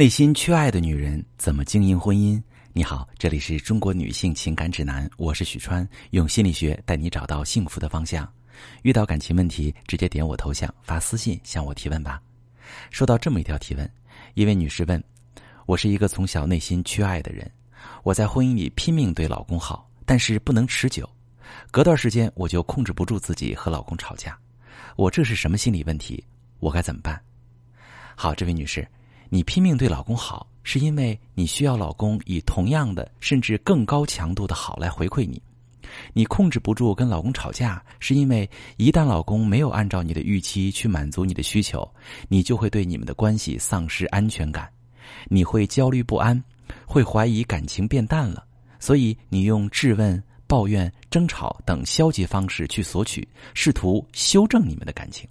内心缺爱的女人怎么经营婚姻？你好，这里是中国女性情感指南，我是许川，用心理学带你找到幸福的方向。遇到感情问题，直接点我头像发私信向我提问吧。收到这么一条提问，一位女士问：“我是一个从小内心缺爱的人，我在婚姻里拼命对老公好，但是不能持久，隔段时间我就控制不住自己和老公吵架，我这是什么心理问题？我该怎么办？”好，这位女士。你拼命对老公好，是因为你需要老公以同样的甚至更高强度的好来回馈你。你控制不住跟老公吵架，是因为一旦老公没有按照你的预期去满足你的需求，你就会对你们的关系丧失安全感，你会焦虑不安，会怀疑感情变淡了，所以你用质问、抱怨、争吵等消极方式去索取，试图修正你们的感情。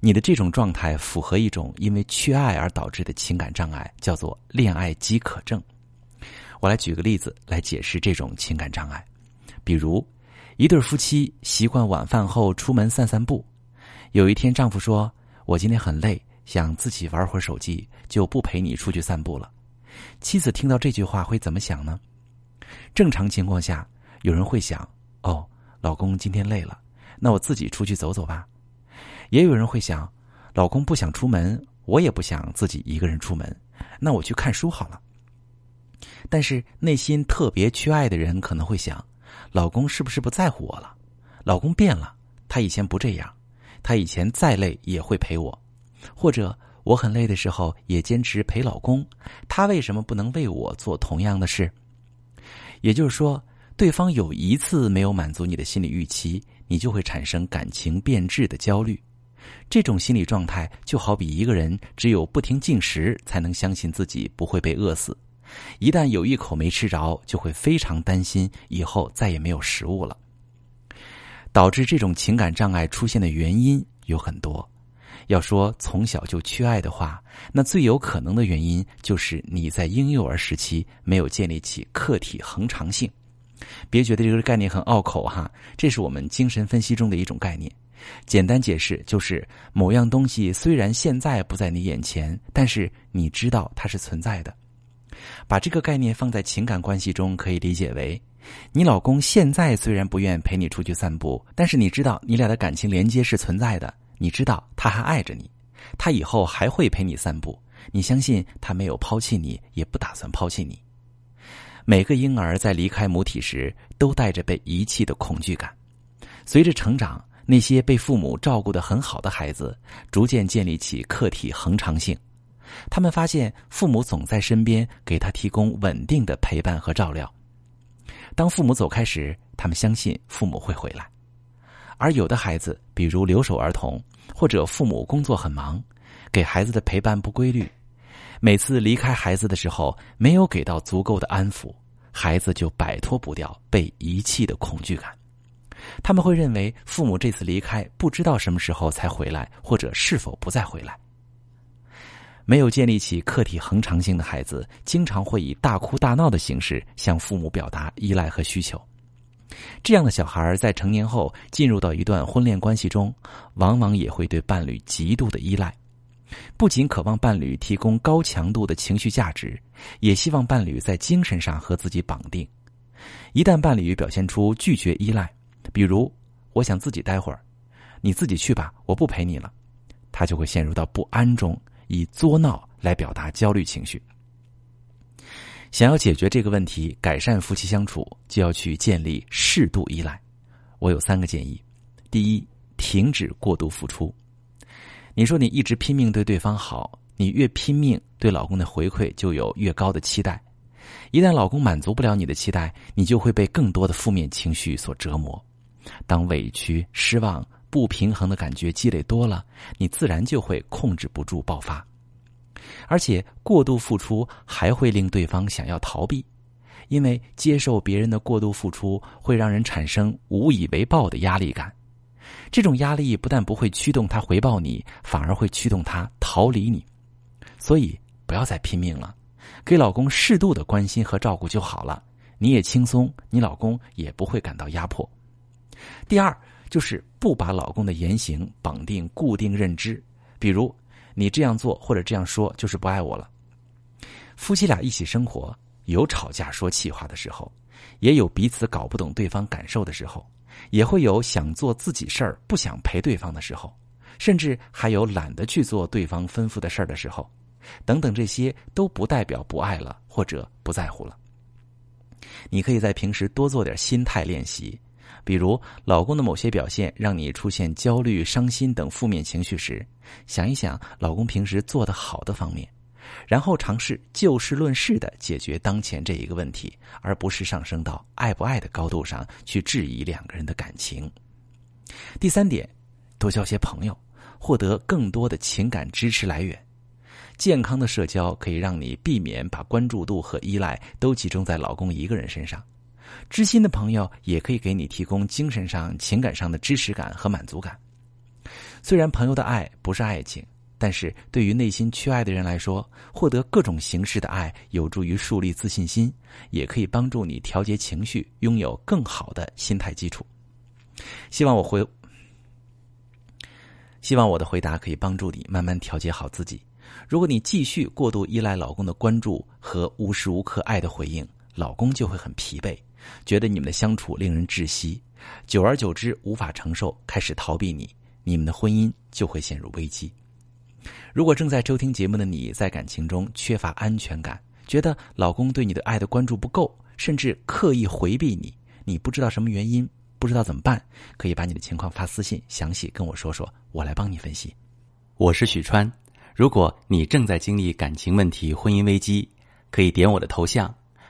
你的这种状态符合一种因为缺爱而导致的情感障碍，叫做恋爱饥渴症。我来举个例子来解释这种情感障碍。比如，一对夫妻习惯晚饭后出门散散步。有一天，丈夫说：“我今天很累，想自己玩会儿手机，就不陪你出去散步了。”妻子听到这句话会怎么想呢？正常情况下，有人会想：“哦，老公今天累了，那我自己出去走走吧。”也有人会想，老公不想出门，我也不想自己一个人出门，那我去看书好了。但是内心特别缺爱的人可能会想，老公是不是不在乎我了？老公变了，他以前不这样，他以前再累也会陪我，或者我很累的时候也坚持陪老公，他为什么不能为我做同样的事？也就是说，对方有一次没有满足你的心理预期，你就会产生感情变质的焦虑。这种心理状态就好比一个人只有不停进食才能相信自己不会被饿死，一旦有一口没吃着，就会非常担心以后再也没有食物了。导致这种情感障碍出现的原因有很多。要说从小就缺爱的话，那最有可能的原因就是你在婴幼儿时期没有建立起客体恒常性。别觉得这个概念很拗口哈，这是我们精神分析中的一种概念。简单解释就是，某样东西虽然现在不在你眼前，但是你知道它是存在的。把这个概念放在情感关系中，可以理解为：你老公现在虽然不愿陪你出去散步，但是你知道你俩的感情连接是存在的。你知道他还爱着你，他以后还会陪你散步。你相信他没有抛弃你，也不打算抛弃你。每个婴儿在离开母体时，都带着被遗弃的恐惧感。随着成长，那些被父母照顾的很好的孩子，逐渐建立起客体恒常性。他们发现父母总在身边，给他提供稳定的陪伴和照料。当父母走开时，他们相信父母会回来。而有的孩子，比如留守儿童，或者父母工作很忙，给孩子的陪伴不规律，每次离开孩子的时候，没有给到足够的安抚，孩子就摆脱不掉被遗弃的恐惧感。他们会认为父母这次离开不知道什么时候才回来，或者是否不再回来。没有建立起客体恒常性的孩子，经常会以大哭大闹的形式向父母表达依赖和需求。这样的小孩在成年后进入到一段婚恋关系中，往往也会对伴侣极度的依赖，不仅渴望伴侣提供高强度的情绪价值，也希望伴侣在精神上和自己绑定。一旦伴侣表现出拒绝依赖，比如，我想自己待会儿，你自己去吧，我不陪你了。他就会陷入到不安中，以作闹来表达焦虑情绪。想要解决这个问题，改善夫妻相处，就要去建立适度依赖。我有三个建议：第一，停止过度付出。你说你一直拼命对对方好，你越拼命，对老公的回馈就有越高的期待。一旦老公满足不了你的期待，你就会被更多的负面情绪所折磨。当委屈、失望、不平衡的感觉积累多了，你自然就会控制不住爆发。而且过度付出还会令对方想要逃避，因为接受别人的过度付出会让人产生无以为报的压力感。这种压力不但不会驱动他回报你，反而会驱动他逃离你。所以不要再拼命了，给老公适度的关心和照顾就好了，你也轻松，你老公也不会感到压迫。第二，就是不把老公的言行绑定固定认知，比如你这样做或者这样说就是不爱我了，夫妻俩一起生活，有吵架说气话的时候，也有彼此搞不懂对方感受的时候，也会有想做自己事儿不想陪对方的时候，甚至还有懒得去做对方吩咐的事儿的时候，等等，这些都不代表不爱了或者不在乎了。你可以在平时多做点心态练习，比如老公的某些表现让你出现焦虑、伤心等负面情绪时，想一想老公平时做的好的方面。然后尝试就事论事的解决当前这一个问题，而不是上升到爱不爱的高度上去质疑两个人的感情。第三点，多交些朋友，获得更多的情感支持来源。健康的社交可以让你避免把关注度和依赖都集中在老公一个人身上。知心的朋友也可以给你提供精神上、情感上的支持感和满足感。虽然朋友的爱不是爱情。但是对于内心缺爱的人来说，获得各种形式的爱有助于树立自信心，也可以帮助你调节情绪，拥有更好的心态基础。希望我回，希望我的回答可以帮助你慢慢调节好自己。如果你继续过度依赖老公的关注和无时无刻爱的回应，老公就会很疲惫，觉得你们的相处令人窒息，久而久之无法承受，开始逃避你，你们的婚姻就会陷入危机。如果正在收听节目的你在感情中缺乏安全感，觉得老公对你的爱的关注不够，甚至刻意回避你，你不知道什么原因，不知道怎么办，可以把你的情况发私信，详细跟我说说，我来帮你分析。我是许川，如果你正在经历感情问题、婚姻危机，可以点我的头像，